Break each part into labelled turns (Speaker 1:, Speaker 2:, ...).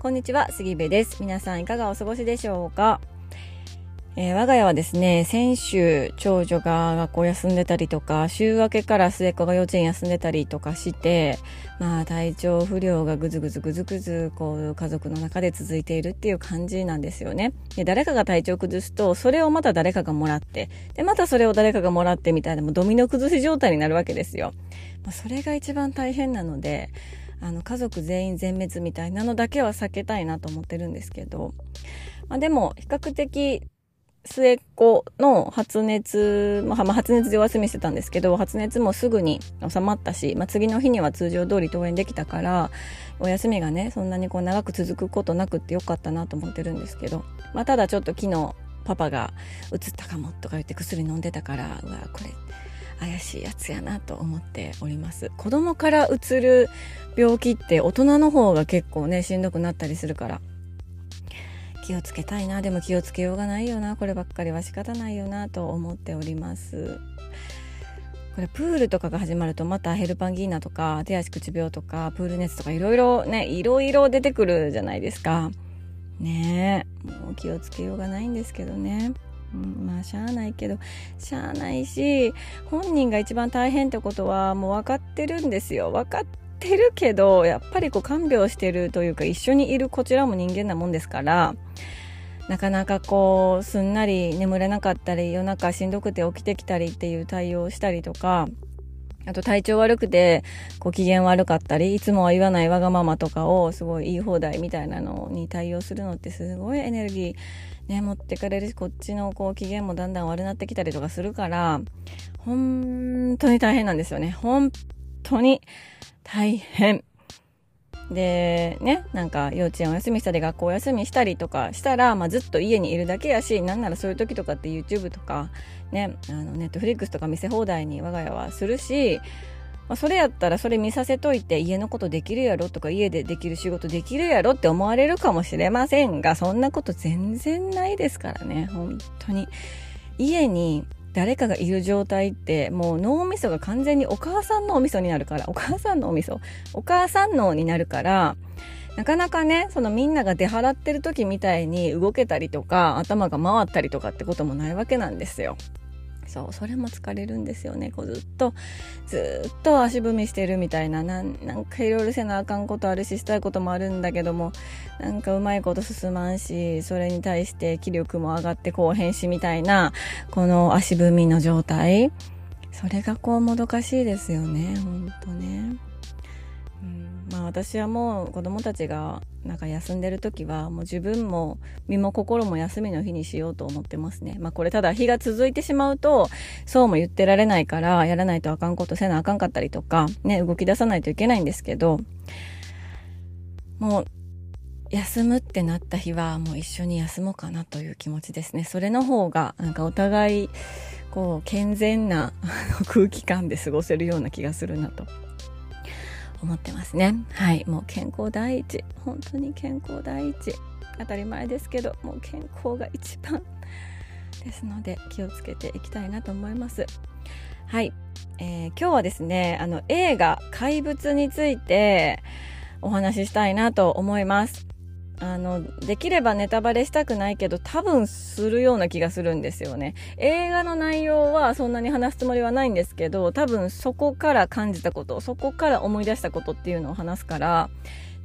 Speaker 1: こんにちは、杉部です。皆さんいかがお過ごしでしょうか？えー、我が家はですね、先週、長女が学校休んでたりとか、週明けから末っ子が幼稚園休んでたりとかして、まあ体調不良がぐずぐずぐずぐず、こう家族の中で続いているっていう感じなんですよね。で、誰かが体調崩すと、それをまた誰かがもらって、で、またそれを誰かがもらってみたいな、もうドミノ崩し状態になるわけですよ。まあ、それが一番大変なので、あの、家族全員全滅みたいなのだけは避けたいなと思ってるんですけど、まあでも、比較的、末っ子の発熱、まあ、発熱でお休みしてたんですけど、発熱もすぐに収まったし、まあ、次の日には通常通り登園できたから、お休みがね、そんなにこう長く続くことなくってよかったなと思ってるんですけど、まあ、ただちょっと昨日、パパがうつったかもとか言って薬飲んでたから、うわ、これ、怪しいやつやなと思っております。子供からうつる病気って大人の方が結構ね、しんどくなったりするから、気をつけたいな。でも気をつけようがないよな。こればっかりは仕方ないよなと思っております。これプールとかが始まるとまたヘルパンギーナとか手足口病とかプール熱とかいろいろねいろいろ出てくるじゃないですか。ねえ。もう気をつけようがないんですけどね。うん、まあしゃあないけどしゃあないし本人が一番大変ってことはもう分かってるんですよ。分かってるけど、やっぱりこう看病してるというか一緒にいるこちらも人間なもんですから、なかなかこう、すんなり眠れなかったり、夜中しんどくて起きてきたりっていう対応をしたりとか、あと体調悪くて、こう機嫌悪かったり、いつもは言わないわがままとかをすごい言い放題みたいなのに対応するのってすごいエネルギーね、持ってかれるし、こっちのこう機嫌もだんだん悪なってきたりとかするから、本当に大変なんですよね。本当に。大変。で、ね、なんか幼稚園お休みしたり学校お休みしたりとかしたら、まあ、ずっと家にいるだけやし、なんならそういう時とかって YouTube とか、ね、あの、ネットフリックスとか見せ放題に我が家はするし、まあ、それやったらそれ見させといて家のことできるやろとか家でできる仕事できるやろって思われるかもしれませんが、そんなこと全然ないですからね、本当に。家に誰かがいる状態ってもう脳みそが完全にお母さんのおみそになるからお母さんのおみそお母さん脳になるからなかなかねそのみんなが出払ってる時みたいに動けたりとか頭が回ったりとかってこともないわけなんですよ。そうそれも疲れるんですよね。こうずっとずっと足踏みしてるみたいな。なんかいろいろせなあかんことあるししたいこともあるんだけどもなんかうまいこと進まんしそれに対して気力も上がってこうへんしみたいなこの足踏みの状態。それがこうもどかしいですよね。ほんとね。私はもう子供たちがなんか休んでる時はもう自分も身も心も休みの日にしようと思ってますね。まあこれただ日が続いてしまうとそうも言ってられないからやらないとあかんことせなあかんかったりとかね動き出さないといけないんですけどもう休むってなった日はもう一緒に休もうかなという気持ちですね。それの方がなんかお互いこう健全な空気感で過ごせるような気がするなと思ってますね。はい。もう健康第一。本当に健康第一。当たり前ですけどもう健康が一番ですので気をつけていきたいなと思います。はい、えー、今日はですねあの映画「怪物」についてお話ししたいなと思います。あの、できればネタバレしたくないけど、多分するような気がするんですよね。映画の内容はそんなに話すつもりはないんですけど、多分そこから感じたこと、そこから思い出したことっていうのを話すから、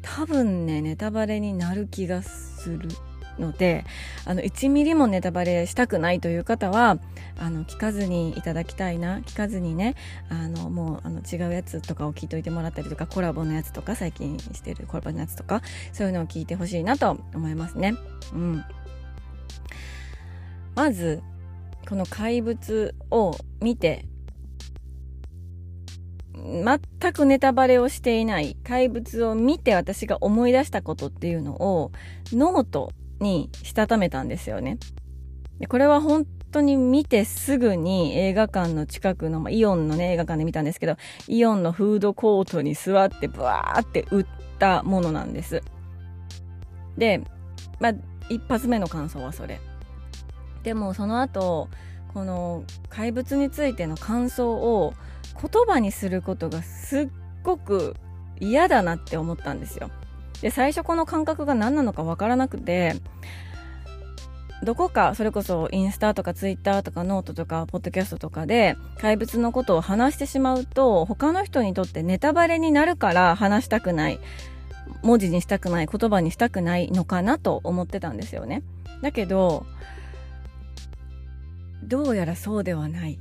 Speaker 1: 多分ね、ネタバレになる気がする。のであの1ミリもネタバレしたくないという方はあの聞かずにいただきたいな聞かずにねあのもうあの違うやつとかを聞いといてもらったりとかコラボのやつとか最近してるコラボのやつとかそういうのを聞いてほしいなと思いますね。うん、まずこの怪物を見て全くネタバレをしていない怪物を見て私が思い出したことっていうのをノートにしたためたんですよね。でこれは本当に見てすぐに映画館の近くの、まあ、イオンのね映画館で見たんですけどイオンのフードコートに座ってブワーって打ったものなんです。で、まあ、一発目の感想はそれ。でもその後この怪物についての感想を言葉にすることがすっごく嫌だなって思ったんですよ。で、最初この感覚が何なのかわからなくて、どこか、それこそインスタとかツイッターとかノートとかポッドキャストとかで怪物のことを話してしまうと他の人にとってネタバレになるから話したくない。文字にしたくない、言葉にしたくないのかなと思ってたんですよね。だけど、どうやらそうではない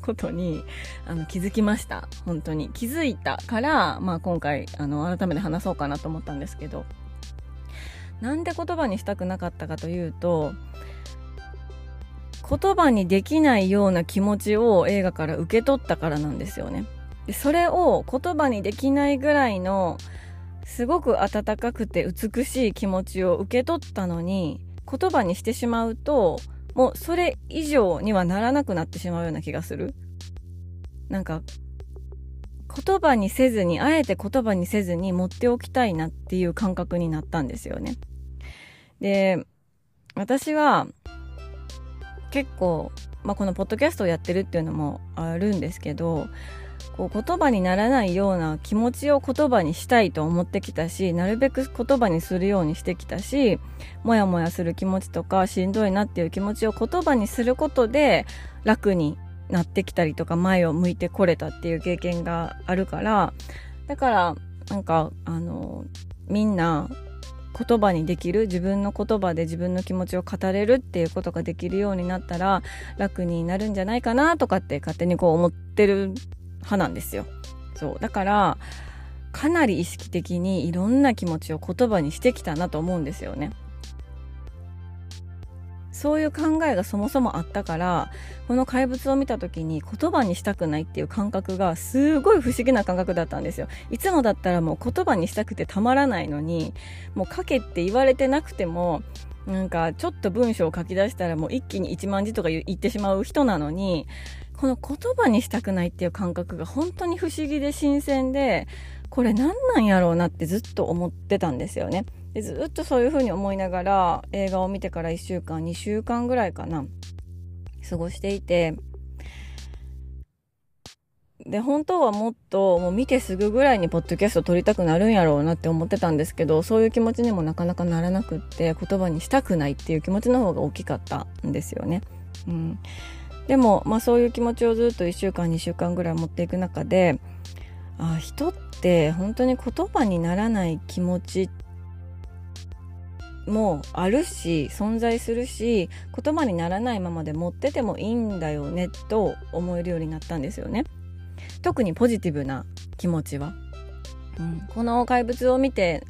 Speaker 1: ことにあの気づきました。本当に。気づいたから、まあ今回あの改めて話そうかなと思ったんですけど。なんで言葉にしたくなかったかというと、言葉にできないような気持ちを映画から受け取ったからなんですよね。でそれを言葉にできないぐらいのすごく温かくて美しい気持ちを受け取ったのに言葉にしてしまうともうそれ以上にはならなくなってしまうような気がする。なんか言葉にせずに、あえて言葉にせずに持っておきたいなっていう感覚になったんですよね。で、私は結構、まあ、このポッドキャストをやってるっていうのもあるんですけど、こう言葉にならないような気持ちを言葉にしたいと思ってきたし、なるべく言葉にするようにしてきたし、もやもやする気持ちとかしんどいなっていう気持ちを言葉にすることで楽になってきたりとか前を向いてこれたっていう経験があるからだからなんかあのみんな言葉にできる自分の言葉で自分の気持ちを語れるっていうことができるようになったら楽になるんじゃないかなとかって勝手にこう思ってる派なんですよ。そうだからかなり意識的にいろんな気持ちを言葉にしてきたなと思うんですよね。そういう考えがそもそもあったからこの怪物を見た時に言葉にしたくないっていう感覚がすごい不思議な感覚だったんですよいつもだったらもう言葉にしたくてたまらないのにもう書けって言われてなくてもなんかちょっと文章を書き出したらもう一気に1万字とか言ってしまう人なのにこの言葉にしたくないっていう感覚が本当に不思議で新鮮でこれ何なんやろうなってずっと思ってたんですよね。でずっとそういう風に思いながら映画を見てから1週間2週間ぐらいかな過ごしていて。で本当はもっともう見てすぐぐらいにポッドキャスト撮りたくなるんやろうなって思ってたんですけどそういう気持ちにもなかなかならなくって言葉にしたくないっていう気持ちの方が大きかったんですよね。うん、でも、まあ、そういう気持ちをずっと1週間2週間ぐらい持っていく中であ人って本当に言葉にならない気持ちもあるし存在するし言葉にならないままで持っててもいいんだよねと思えるようになったんですよね。特にポジティブな気持ちは、うん、この怪物を見て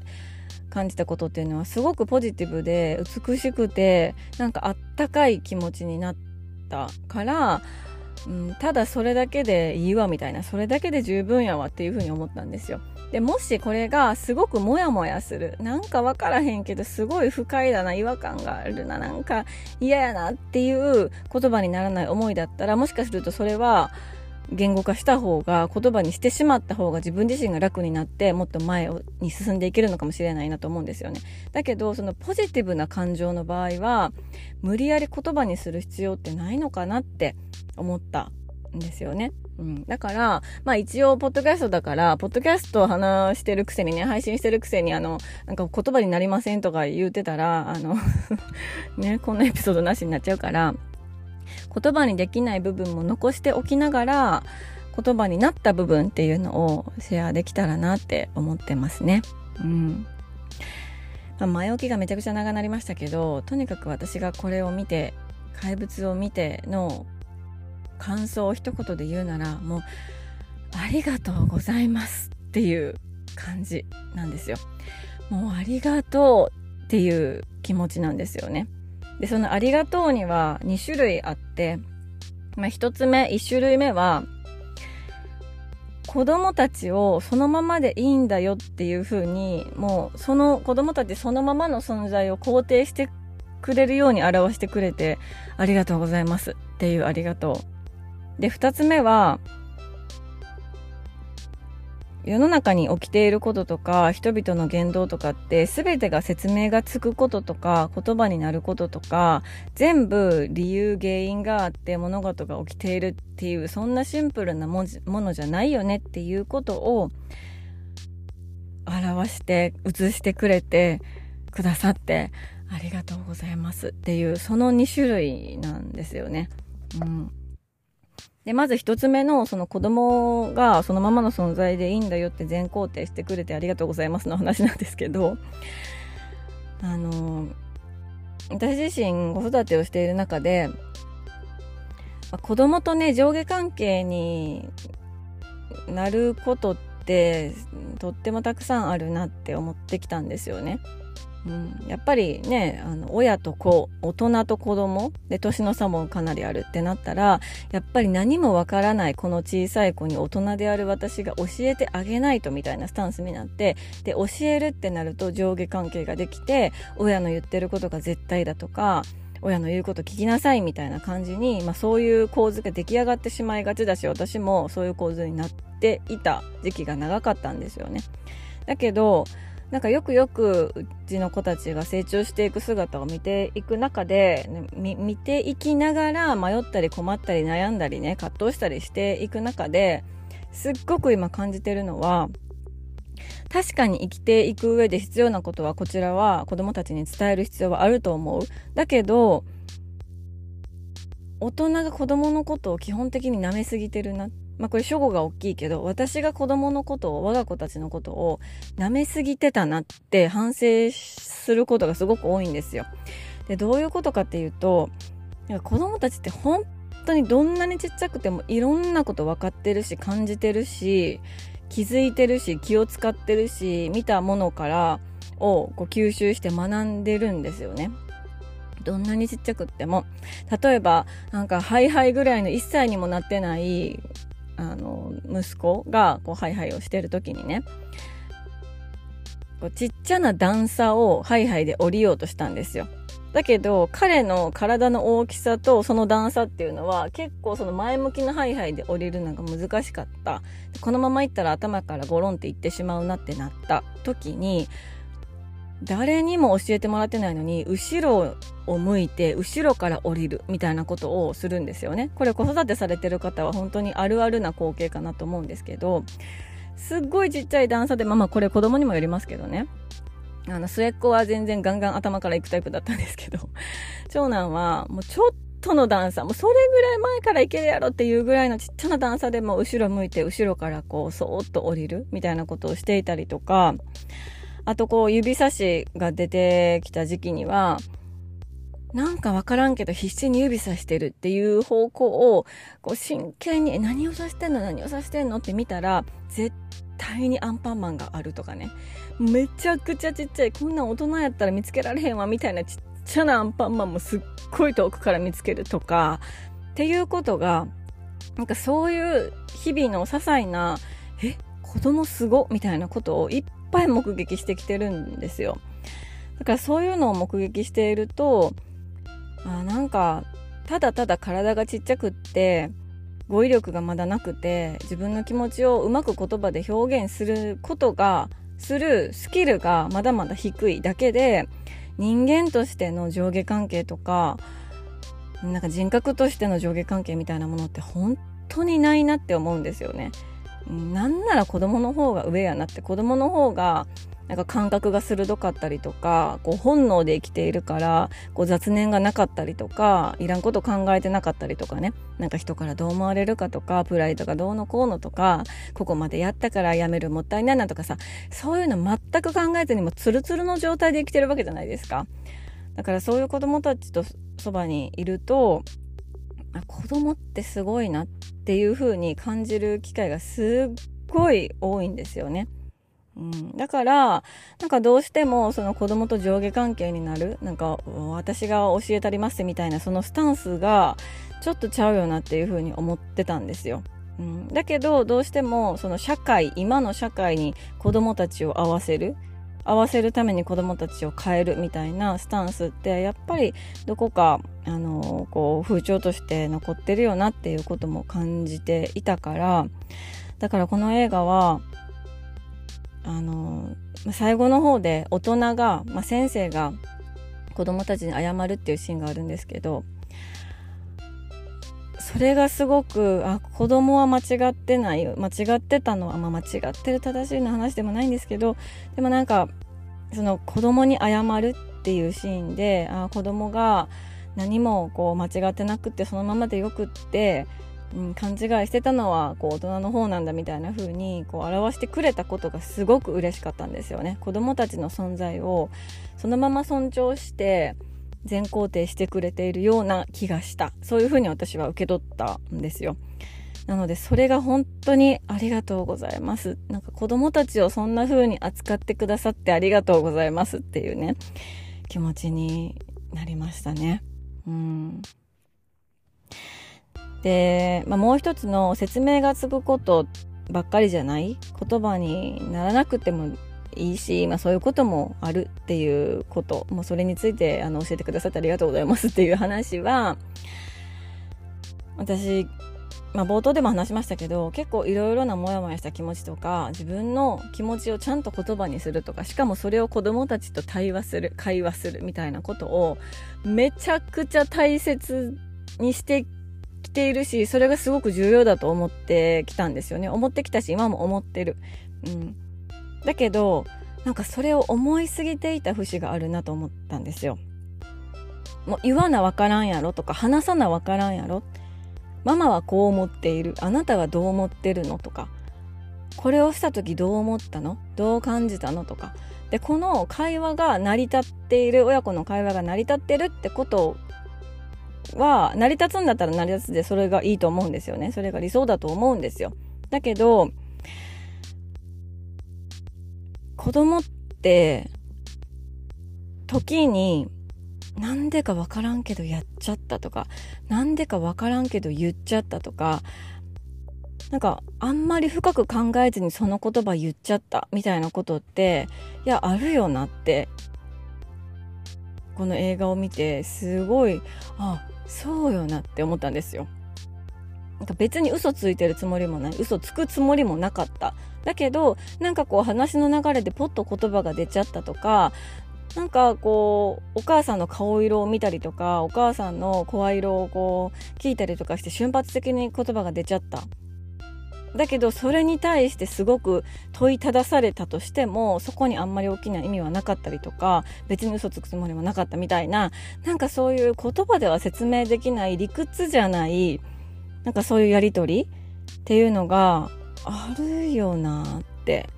Speaker 1: 感じたことっていうのはすごくポジティブで美しくてなんかあったかい気持ちになってたからうん、ただそれだけでいいわみたいなそれだけで十分やわっていうふうに思ったんですよ。でもしこれがすごくモヤモヤするなんか分からへんけどすごい不快だな違和感があるななんか嫌やなっていう言葉にならない思いだったらもしかするとそれは言語化した方が言葉にしてしまった方が自分自身が楽になってもっと前に進んでいけるのかもしれないなと思うんですよね。だけどそのポジティブな感情の場合は無理やり言葉にする必要ってないのかなって思ったんですよね。うん。だから、まあ一応、ポッドキャストだから、ポッドキャストを話してるくせにね、配信してるくせに、あの、なんか言葉になりませんとか言うてたら、あの ね、こんなエピソードなしになっちゃうから、言葉にできない部分も残しておきながら、言葉になった部分っていうのをシェアできたらなって思ってますね。うん。まあ、前置きがめちゃくちゃ長なりましたけど、とにかく私がこれを見て、怪物を見ての感想を一言で言うならもうありがとうございますっていう感じなんですよ。もうありがとうっていう気持ちなんですよね。で、そのありがとうには2種類あって、まあ、1つ目、1種類目は、子供たちをそのままでいいんだよっていう風に、もうその子供たちそのままの存在を肯定してくれるように表してくれて、ありがとうございますっていうありがとう。で、二つ目は、世の中に起きていることとか人々の言動とかって全てが説明がつくこととか言葉になることとか全部理由原因があって物事が起きているっていうそんなシンプルなものじゃないよねっていうことを表して映してくれてくださってありがとうございますっていうその2種類なんですよね。うん。で、まず一つ目のその子供がそのままの存在でいいんだよって全肯定してくれてありがとうございますの話なんですけど、あの、私自身子育てをしている中で、ま子供とね、上下関係になることってとってもたくさんあるなって思ってきたんですよね。うん、やっぱりねあの親と子大人と子供で年の差もかなりあるってなったらやっぱり何もわからないこの小さい子に大人である私が教えてあげないとみたいなスタンスになってで教えるってなると上下関係ができて親の言ってることが絶対だとか親の言うこと聞きなさいみたいな感じに、まあ、そういう構図が出来上がってしまいがちだし私もそういう構図になっていた時期が長かったんですよね。だけどなんかよくよくうちの子たちが成長していく姿を見ていく中で、見ていきながら迷ったり困ったり悩んだりね葛藤したりしていく中ですっごく今感じてるのは確かに生きていく上で必要なことはこちらは子供たちに伝える必要はあると思う。だけど大人が子供のことを基本的に舐めすぎてるなってまあこれ主語が大きいけど、私が子供のことを、我が子たちのことを舐めすぎてたなって反省することがすごく多いんですよ。で、どういうことかっていうと、子供たちって本当にどんなにちっちゃくてもいろんなこと分かってるし、感じてるし、気づいてるし、気を使ってるし、見たものからをこう吸収して学んでるんですよね。どんなにちっちゃくっても。例えば、なんか、ハイハイぐらいの1歳にもなってないあの息子がこうハイハイをしてる時にねこうちっちゃな段差をハイハイで降りようとしたんですよ。だけど彼の体の大きさとその段差っていうのは結構その前向きなハイハイで降りるのが難しかった。このままいったら頭からゴロンっていってしまうなってなった時に誰にも教えてもらってないのに後ろを向いて後ろから降りるみたいなことをするんですよね。これ子育てされてる方は本当にあるあるな光景かなと思うんですけどすっごいちっちゃい段差でまあまあこれ子供にもよりますけどね。あの末っ子は全然ガンガン頭から行くタイプだったんですけど 長男はもうちょっとの段差もうそれぐらい前から行けるやろっていうぐらいのちっちゃな段差でも後ろ向いて後ろからこうそーっと降りるみたいなことをしていたりとかあとこう指差しが出てきた時期には、なんかわからんけど必死に指さしてるっていう方向を、こう真剣に、何を指してんの？何を指してんの？って見たら、絶対にアンパンマンがあるとかね。めちゃくちゃちっちゃい、こんな大人やったら見つけられへんわみたいなちっちゃなアンパンマンもすっごい遠くから見つけるとか、っていうことが、なんかそういう日々の些細な、え、子供すごみたいなことをいっぱい目撃してきてるんですよ。だからそういうのを目撃していると、あなんか、ただただ体がちっちゃくって、語彙力がまだなくて、自分の気持ちをうまく言葉で表現することが、するスキルがまだまだ低いだけで、人間としての上下関係とか、なんか人格としての上下関係みたいなものって本当にないなって思うんですよね。なんなら子供の方が上やなって子供の方がなんか感覚が鋭かったりとかこう本能で生きているからこう雑念がなかったりとかいらんこと考えてなかったりとかねなんか人からどう思われるかとかプライドがどうのこうのとかここまでやったからやめるもったいないなとかさそういうの全く考えずにもツルツルの状態で生きてるわけじゃないですか。だからそういう子供たちとそばにいると子供ってすごいなってていう風に感じる機会がすっごい多いんですよね。うん、だから、なんかどうしてもその子供と上下関係になる、なんか私が教えたりますみたいなそのスタンスがちょっとちゃうよなっていう風に思ってたんですよ。うん、だけどどうしてもその社会、今の社会に子供たちを合わせる。合わせるために子供たちを変えるみたいなスタンスってやっぱりどこかあのこう風潮として残ってるよなっていうことも感じていたからだからこの映画はあの最後の方で大人が、まあ、先生が子供たちに謝るっていうシーンがあるんですけどそれがすごくあ子供は間違ってない間違ってたのは、まあ、間違ってる正しいの話でもないんですけどでもなんかその子供に謝るっていうシーンであ子供が何もこう間違ってなくってそのままでよくって、うん、勘違いしてたのはこう大人の方なんだみたいな風にこう表してくれたことがすごく嬉しかったんですよね。子供たちの存在をそのまま尊重して全肯定してくれているような気がした。そういう風に私は受け取ったんですよ。なのでそれが本当にありがとうございます。なんか子供たちをそんな風に扱ってくださってありがとうございますっていうね気持ちになりましたね。うん。で、まあ、もう一つの説明がつくことばっかりじゃない？言葉にならなくてもいいし、まあ、そういうこともあるっていうこと。もうそれについてあの教えてくださってありがとうございますっていう話は私まあ、冒頭でも話しましたけど結構いろいろなモヤモヤした気持ちとか自分の気持ちをちゃんと言葉にするとかしかもそれを子供たちと対話する会話するみたいなことをめちゃくちゃ大切にしてきているしそれがすごく重要だと思ってきたんですよね。思ってきたし今も思ってる。うん、だけどなんかそれを思いすぎていた節があるなと思ったんですよ。もう言わなわからんやろとか話さなわからんやろ。ママはこう思っている。あなたはどう思ってるのとか。これをした時どう思ったの？どう感じたのとか。でこの会話が成り立っている親子の会話が成り立ってるってことは成り立つんだったら成り立つでそれがいいと思うんですよね。それが理想だと思うんですよ。だけど子供って時になんでかわからんけどやっちゃったとか、なんでかわからんけど言っちゃったとか、なんかあんまり深く考えずにその言葉言っちゃったみたいなことって、いや、あるよなって、この映画を見てすごい、あ、そうよなって思ったんですよ。なんか別に嘘ついてるつもりもない。嘘つくつもりもなかった。だけど、なんかこう話の流れでポッと言葉が出ちゃったとか、なんかこうお母さんの顔色を見たりとかお母さんの声色をこう聞いたりとかして瞬発的に言葉が出ちゃった。だけどそれに対してすごく問いただされたとしてもそこにあんまり大きな意味はなかったりとか別に嘘つくつもりもなかったみたいななんかそういう言葉では説明できない理屈じゃないなんかそういうやり取りっていうのがあるよなって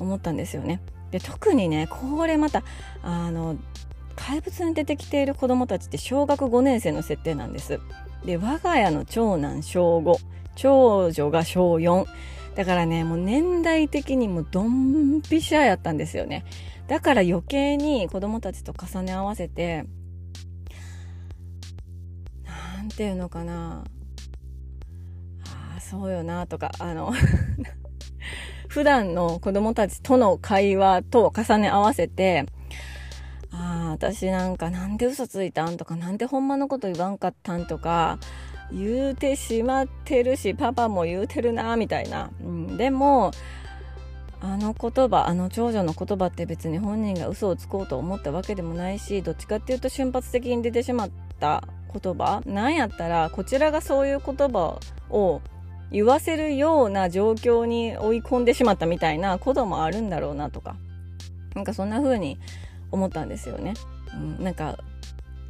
Speaker 1: 思ったんですよね。で特にねこれまたあの怪物に出てきている子どもたちって小学5年生の設定なんです。で我が家の長男小5長女が小4だからねもう年代的にもドンピシャやったんですよね。だから余計に子供たちと重ね合わせてなんていうのかな。そうよなとかあの 普段の子供たちとの会話と重ね合わせて、ああ、私なんかなんで嘘ついたんとか、なんでほんまのこと言わんかったんとか、言うてしまってるし、パパも言うてるな、みたいな。うん、でも、あの言葉、あの長女の言葉って別に本人が嘘をつこうと思ったわけでもないし、どっちかっていうと瞬発的に出てしまった言葉なんやったら、こちらがそういう言葉を言わせるような状況に追い込んでしまったみたいなこともあるんだろうなとかなんかそんな風に思ったんですよね。うん、なんか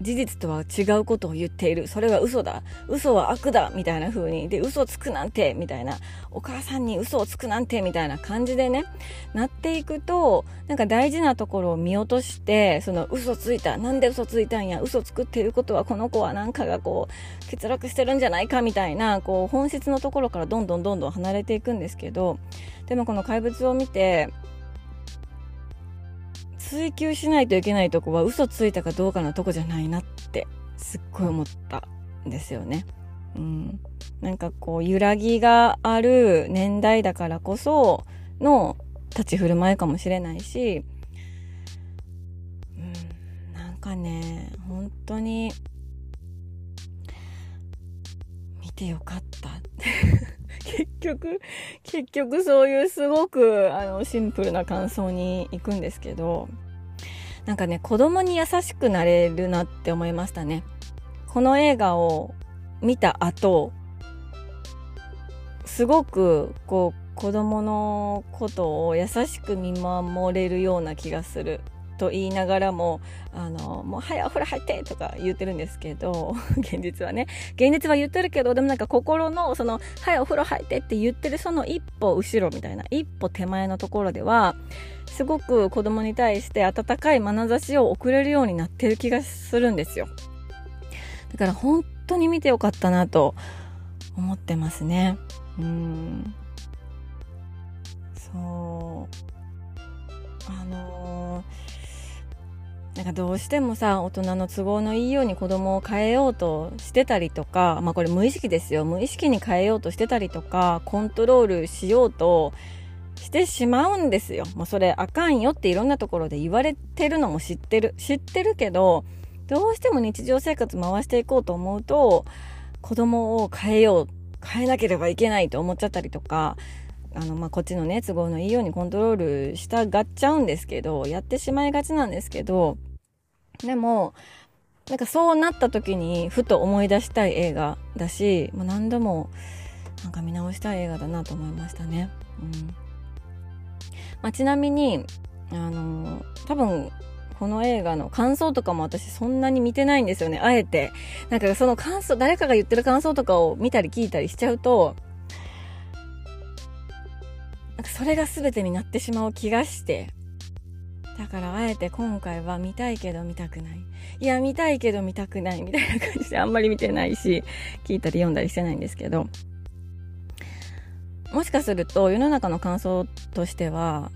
Speaker 1: 事実とは違うことを言っている。それは嘘だ。嘘は悪だ。みたいな風に。で、嘘つくなんて、みたいな。お母さんに嘘をつくなんて、みたいな感じでね、なっていくと、なんか大事なところを見落として、その嘘ついた。なんで嘘ついたんや？嘘つくっていうことは、この子はなんかがこう、欠落してるんじゃないか、みたいな、こう、本質のところからどんどんどんどん離れていくんですけど、でもこの怪物を見て、追求しないといけないとこは嘘ついたかどうかのとこじゃないなってすっごい思ったんですよね。うん、なんかこう揺らぎがある年代だからこその立ち振る舞いかもしれないし、うん、なんかね本当に見てよかった。結局結局そういうすごくあのシンプルな感想に行くんですけどなんかね子供に優しくなれるなって思いましたね。この映画を見た後すごくこう子供のことを優しく見守れるような気がする。と言いながらも、あの、もう、はい、お風呂入ってとか言ってるんですけど、現実はね。現実は言ってるけど、でもなんか心の、その、はい、お風呂入ってって言ってるその一歩後ろみたいな、一歩手前のところでは、すごく子供に対して温かい眼差しを送れるようになってる気がするんですよ。だから本当に見てよかったなと思ってますね。うん。そう。あのーなんかどうしてもさ大人の都合のいいように子供を変えようとしてたりとかまあこれ無意識ですよ無意識に変えようとしてたりとかコントロールしようとしてしまうんですよ。もうそれあかんよっていろんなところで言われてるのも知ってる。知ってるけど、どうしても日常生活回していこうと思うと、子供を変えよう、変えなければいけないと思っちゃったりとか、あの、まあ、こっちのね、都合のいいようにコントロールしたがっちゃうんですけど、やってしまいがちなんですけど、でも、なんかそうなった時にふと思い出したい映画だし、もう何度もなんか見直したい映画だなと思いましたね。うんまあ、ちなみに、あの多分この映画の感想とかも私そんなに見てないんですよね。あえて。なんかその感想、誰かが言ってる感想とかを見たり聞いたりしちゃうと、なんかそれが全てになってしまう気がして、だからあえて今回は見たいけど見たくない。いや、見たいけど見たくないみたいな感じであんまり見てないし、聞いたり読んだりしてないんですけど、もしかすると世の中の感想としては、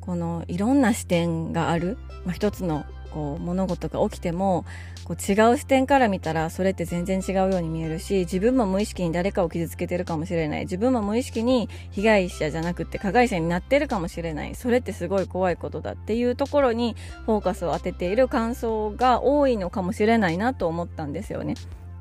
Speaker 1: このいろんな視点がある、まあ、一つのこう物事が起きてもこう違う視点から見たらそれって全然違うように見えるし自分も無意識に誰かを傷つけてるかもしれない。自分も無意識に被害者じゃなくて加害者になってるかもしれない。それってすごい怖いことだっていうところにフォーカスを当てている感想が多いのかもしれないなと思ったんですよね。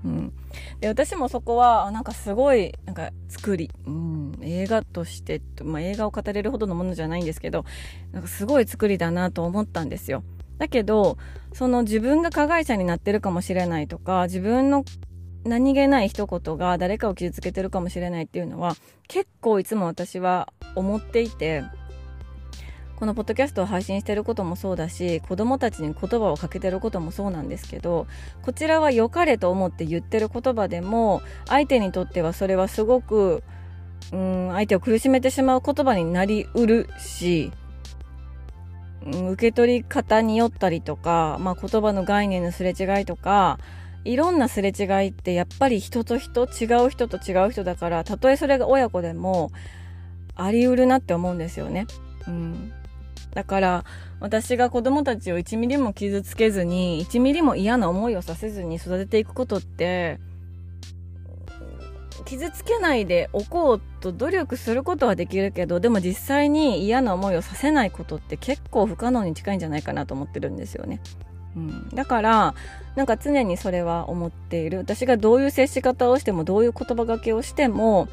Speaker 1: うん、で私もそこはなんかすごいなんか作り、うん、映画として、まあ、映画を語れるほどのものじゃないんですけどなんかすごい作りだなと思ったんですよ。だけど、その自分が加害者になってるかもしれないとか、自分の何気ない一言が誰かを傷つけてるかもしれないっていうのは、結構いつも私は思っていて、このポッドキャストを配信してることもそうだし、子供たちに言葉をかけてることもそうなんですけど、こちらは良かれと思って言ってる言葉でも、相手にとってはそれはすごく、うん、相手を苦しめてしまう言葉になりうるし、受け取り方によったりとか、まあ、言葉の概念のすれ違いとか、いろんなすれ違いってやっぱり人と人、違う人と違う人だから、たとえそれが親子でもあり得るなって思うんですよね。うん。だから、私が子供たちを1ミリも傷つけずに、1ミリも嫌な思いをさせずに育てていくことって、傷つけないでおこうと努力することはできるけどでも実際に嫌な思いをさせないことって結構不可能に近いんじゃないかなと思ってるんですよね。うん、だからなんか常にそれは思っている私がどういう接し方をしてもどういう言葉がけをしても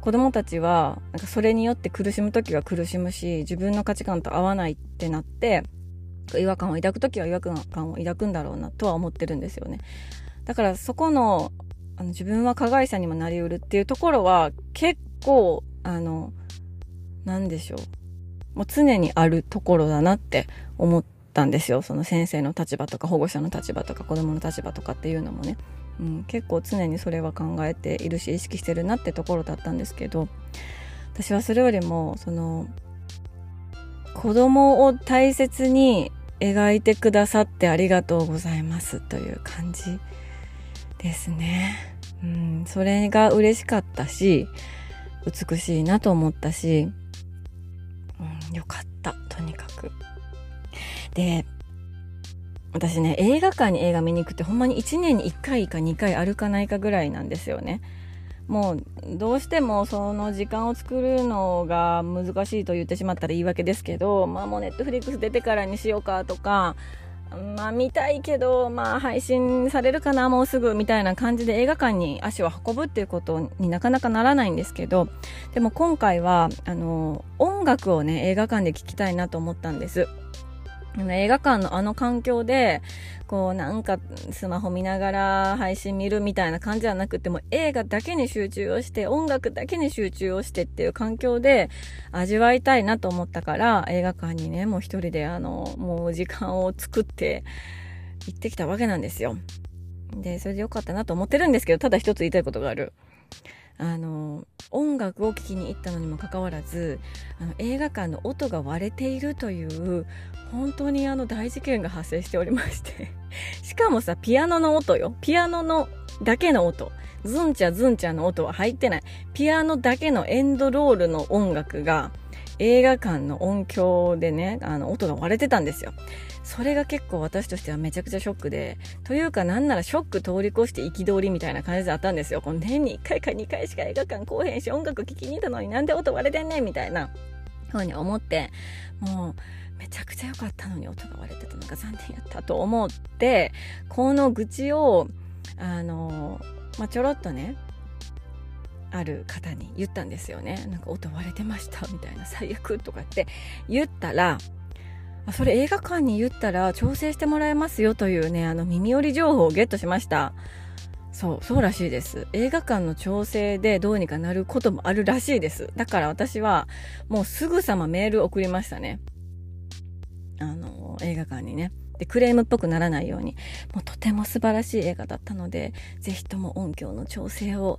Speaker 1: 子供たちはなんかそれによって苦しむ時は苦しむし自分の価値観と合わないってなって違和感を抱く時は違和感を抱くんだろうなとは思ってるんですよね。だからそこのあの自分は加害者にもなりうるっていうところは結構、あの、なんでしょう。もう常にあるところだなって思ったんですよ。その先生の立場とか保護者の立場とか子供の立場とかっていうのもね。うん、結構常にそれは考えているし意識してるなってところだったんですけど私はそれよりもその子供を大切に描いてくださってありがとうございますという感じですね。うん、それが嬉しかったし、美しいなと思ったし、うん、よかった、とにかく。で、私ね、映画館に映画見に行くってほんまに1年に1回か2回歩かないかぐらいなんですよね。もうどうしてもその時間を作るのが難しいと言ってしまったら言い訳ですけど、まあもうネットフリックス出てからにしようかとか、まあ見たいけど、まあ配信されるかな、もうすぐみたいな感じで映画館に足を運ぶっていうことになかなかならないんですけど、でも今回は、あの、音楽をね、映画館で聴きたいなと思ったんです。映画館のあの環境で、こうなんかスマホ見ながら配信見るみたいな感じじゃなくても映画だけに集中をして音楽だけに集中をしてっていう環境で味わいたいなと思ったから映画館にねもう一人であのもう時間を作って行ってきたわけなんですよ。でそれでよかったなと思ってるんですけどただ一つ言いたいことがある。あの音楽を聴きに行ったのにもかかわらずあの映画館の音が割れているという本当にあの大事件が発生しておりまして。しかもさピアノの音よ。ピアノのだけの音。ズンチャズンチャの音は入ってない。ピアノだけのエンドロールの音楽が映画館の音響でねあの音が割れてたんですよ。それが結構私としてはめちゃくちゃショックで、というかなんならショック通り越して憤りみたいな感じであったんですよ。この年に1回か2回しか映画館来へんし、音楽聴きに行ったのになんで音割れてんねんみたいなふうに思って、もう、めちゃくちゃ良かったのに音が割れてたのが残念やったと思って、この愚痴を、あの、まあ、ちょろっとね、ある方に言ったんですよね。なんか音割れてましたみたいな最悪とかって言ったら、それ映画館に言ったら調整してもらえますよというね、あの耳寄り情報をゲットしました。そう、そうらしいです。映画館の調整でどうにかなることもあるらしいです。だから私はもうすぐさまメール送りましたね。あの、映画館にね。で、クレームっぽくならないように。もうとても素晴らしい映画だったので、ぜひとも音響の調整を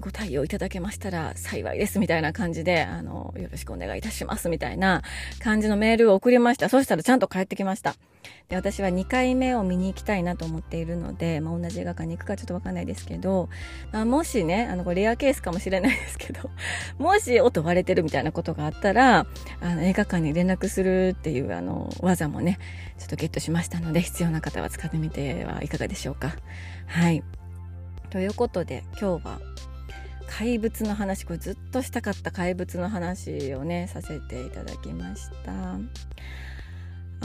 Speaker 1: ご対応いただけましたら幸いですみたいな感じで、あの、よろしくお願いいたしますみたいな感じのメールを送りました。そしたらちゃんと帰ってきました。で、私は2回目を見に行きたいなと思っているので、まあ、同じ映画館に行くかちょっとわかんないですけど、まあ、もしね、あの、これレアケースかもしれないですけど、もし音割れてるみたいなことがあったら、あの、映画館に連絡するっていう、あの、技もね、ちょっとゲットしましたので、必要な方は使ってみてはいかがでしょうか。はい。ということで、今日は怪物の話これずっとしたかった怪物の話をねさせていただきました。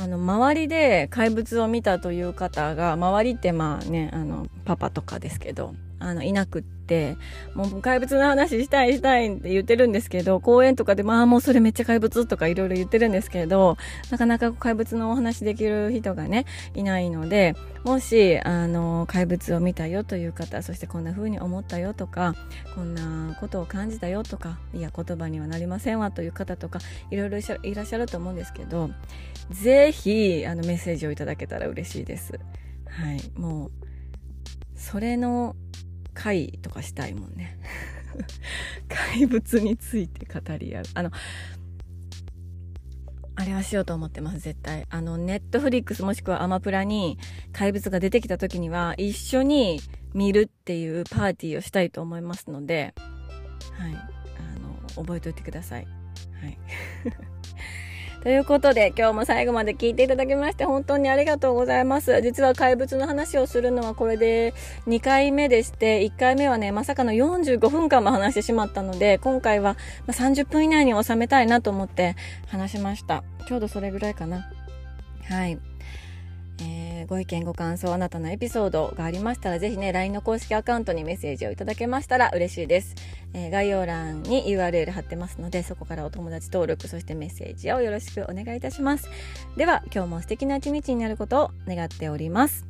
Speaker 1: あの周りで怪物を見たという方が周りってまあねあのパパとかですけどあのいなくって、もう怪物の話したいしたいって言ってるんですけど、公園とかでまあもうそれめっちゃ怪物とかいろいろ言ってるんですけど、なかなか怪物のお話できる人がね、いないので、もし、あの、怪物を見たよという方、そしてこんな風に思ったよとか、こんなことを感じたよとか、いや、言葉にはなりませんわという方とか、いろいろいらっしゃると思うんですけど、ぜひ、あの、メッセージをいただけたら嬉しいです。はい。もう、それの会とかしたいもんね。怪物について語り合う。あのあれはしようと思ってます絶対。あのネットフリックスもしくはアマプラに怪物が出てきた時には一緒に見るっていうパーティーをしたいと思いますのではい。あの覚えておいてください。はい。ということで、今日も最後まで聞いていただきまして本当にありがとうございます。実は怪物の話をするのはこれで2回目でして、1回目はね、まさかの45分間も話してしまったので、今回は30分以内に収めたいなと思って話しました。ちょうどそれぐらいかな。はい。ご意見ご感想あなたのエピソードがありましたらぜひね LINE の公式アカウントにメッセージをいただけましたら嬉しいです、えー、概要欄に URL 貼ってますのでそこからお友達登録そしてメッセージをよろしくお願いいたします。では今日も素敵な一日になることを願っております。